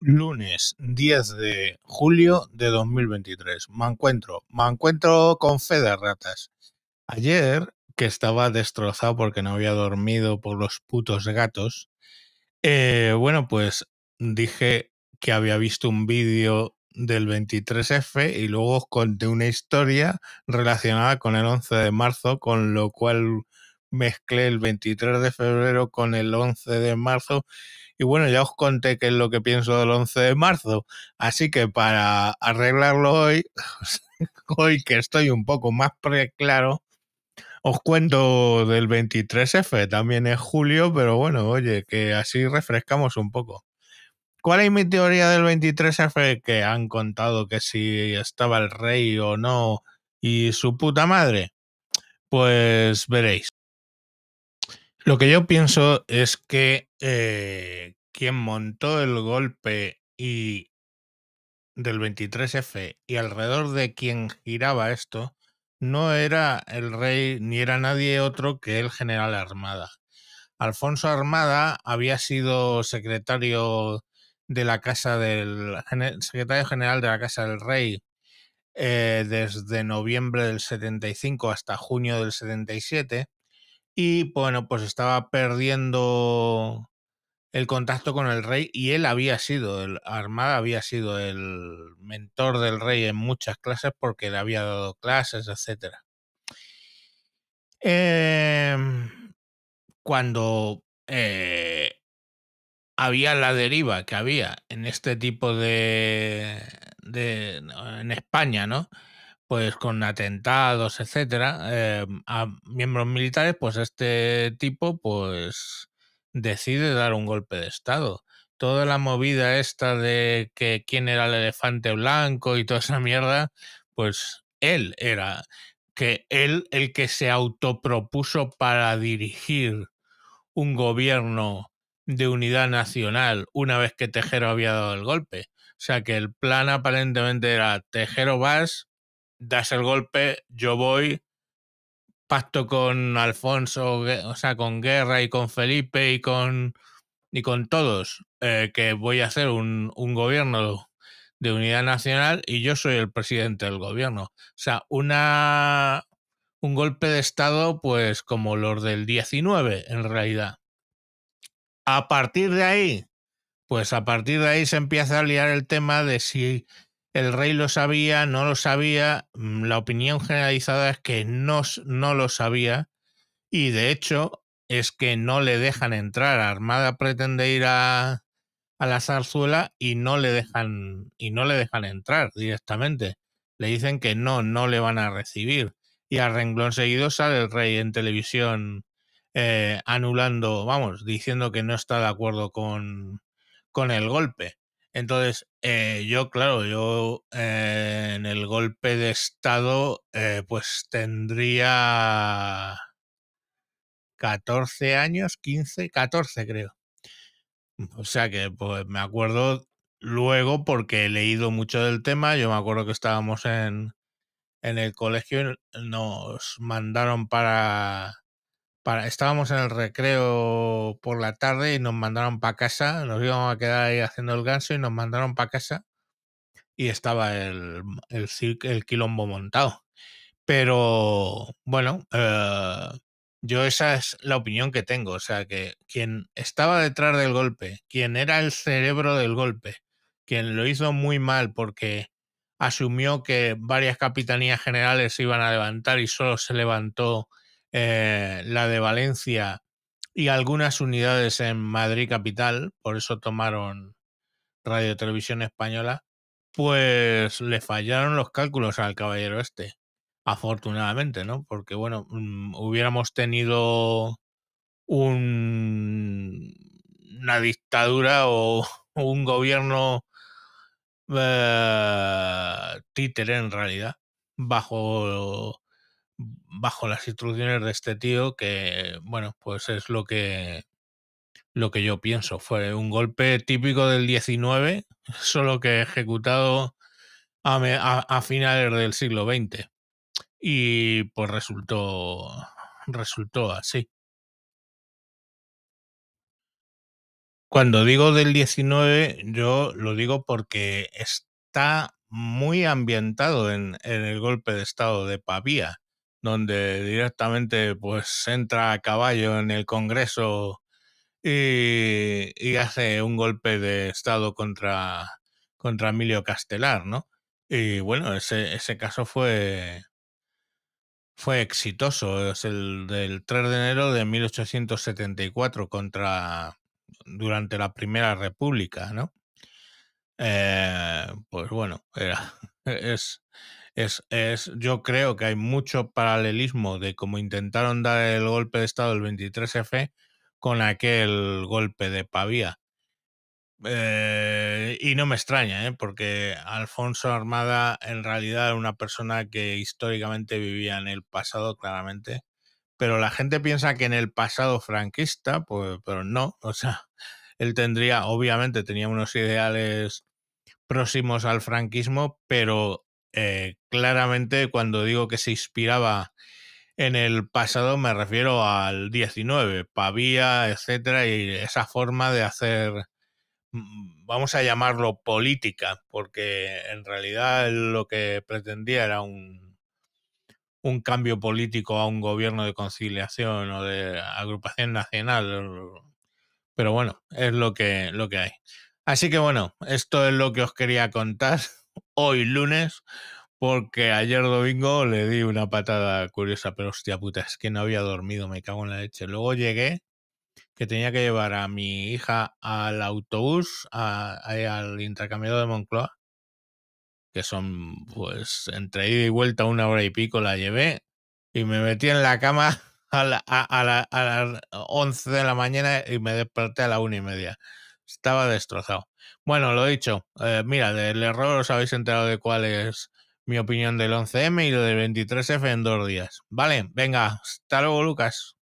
Lunes 10 de julio de 2023. Me encuentro, me encuentro con fe ratas. Ayer, que estaba destrozado porque no había dormido por los putos gatos, eh, bueno, pues dije que había visto un vídeo del 23F y luego conté una historia relacionada con el 11 de marzo, con lo cual mezclé el 23 de febrero con el 11 de marzo y bueno, ya os conté qué es lo que pienso del 11 de marzo. Así que para arreglarlo hoy, hoy que estoy un poco más preclaro, os cuento del 23F. También es julio, pero bueno, oye, que así refrescamos un poco. ¿Cuál es mi teoría del 23F? Que han contado que si estaba el rey o no y su puta madre. Pues veréis. Lo que yo pienso es que eh, quien montó el golpe y del 23F y alrededor de quien giraba esto no era el rey ni era nadie otro que el general Armada. Alfonso Armada había sido secretario de la casa del secretario general de la casa del rey eh, desde noviembre del 75 hasta junio del 77 y bueno, pues estaba perdiendo el contacto con el rey y él había sido, el Armada había sido el mentor del rey en muchas clases porque le había dado clases, etc. Em, cuando eh, había la deriva que había en este tipo de, de en España, ¿no? Pues con atentados, etcétera, eh, a miembros militares, pues este tipo, pues decide dar un golpe de estado. Toda la movida esta de que quién era el elefante blanco y toda esa mierda, pues él era que él el que se autopropuso para dirigir un gobierno de unidad nacional una vez que Tejero había dado el golpe. O sea que el plan aparentemente era Tejero vas, das el golpe, yo voy, pacto con Alfonso, o sea, con Guerra y con Felipe y con, y con todos, eh, que voy a hacer un, un, gobierno de unidad nacional y yo soy el presidente del gobierno. O sea, una, un golpe de Estado, pues como los del 19, en realidad. A partir de ahí, pues a partir de ahí se empieza a liar el tema de si el rey lo sabía, no lo sabía, mm, la opinión generalizada es que no, no lo sabía y de hecho es que no le dejan entrar. Armada pretende ir a, a la zarzuela y no le dejan y no le dejan entrar directamente. Le dicen que no, no le van a recibir. Y a renglón seguido sale el rey en televisión eh, anulando, vamos, diciendo que no está de acuerdo con, con el golpe. Entonces, eh, yo, claro, yo eh, en el golpe de Estado, eh, pues tendría 14 años, 15, 14 creo. O sea que, pues me acuerdo luego porque he leído mucho del tema, yo me acuerdo que estábamos en, en el colegio, nos mandaron para estábamos en el recreo por la tarde y nos mandaron para casa, nos íbamos a quedar ahí haciendo el ganso y nos mandaron para casa y estaba el, el, el quilombo montado. Pero bueno, eh, yo esa es la opinión que tengo, o sea que quien estaba detrás del golpe, quien era el cerebro del golpe, quien lo hizo muy mal porque asumió que varias capitanías generales se iban a levantar y solo se levantó eh, la de Valencia y algunas unidades en Madrid capital, por eso tomaron Radio Televisión Española, pues le fallaron los cálculos al caballero este, afortunadamente, ¿no? Porque bueno, mm, hubiéramos tenido un, una dictadura o un gobierno eh, títere en realidad, bajo bajo las instrucciones de este tío que, bueno, pues es lo que, lo que yo pienso. Fue un golpe típico del 19, solo que ejecutado a, a finales del siglo XX. Y pues resultó, resultó así. Cuando digo del 19, yo lo digo porque está muy ambientado en, en el golpe de estado de Pavía, donde directamente pues entra a caballo en el Congreso y, hace un golpe de estado contra, contra Emilio Castelar, ¿no? Y bueno, ese, ese caso fue, fue exitoso. Es el del 3 de enero de 1874 contra durante la Primera República, ¿no? Eh, pues bueno, era, es, es, es, yo creo que hay mucho paralelismo de cómo intentaron dar el golpe de Estado el 23F con aquel golpe de Pavía. Eh, y no me extraña, ¿eh? porque Alfonso Armada en realidad era una persona que históricamente vivía en el pasado, claramente. Pero la gente piensa que en el pasado franquista, pues, pero no. O sea, él tendría, obviamente, tenía unos ideales próximos al franquismo, pero eh, claramente cuando digo que se inspiraba en el pasado me refiero al 19, Pavía, etcétera, y esa forma de hacer vamos a llamarlo política, porque en realidad lo que pretendía era un, un cambio político a un gobierno de conciliación o de agrupación nacional. Pero bueno, es lo que, lo que hay. Así que bueno, esto es lo que os quería contar hoy lunes, porque ayer domingo le di una patada curiosa, pero hostia puta, es que no había dormido, me cago en la leche. Luego llegué que tenía que llevar a mi hija al autobús, a, al intercambiador de Moncloa, que son pues entre ida y vuelta una hora y pico la llevé y me metí en la cama a, la, a, a, la, a las 11 de la mañana y me desperté a la una y media. Estaba destrozado. Bueno, lo dicho, eh, mira, del error os habéis enterado de cuál es mi opinión del 11M y lo del 23F en dos días. Vale, venga, hasta luego Lucas.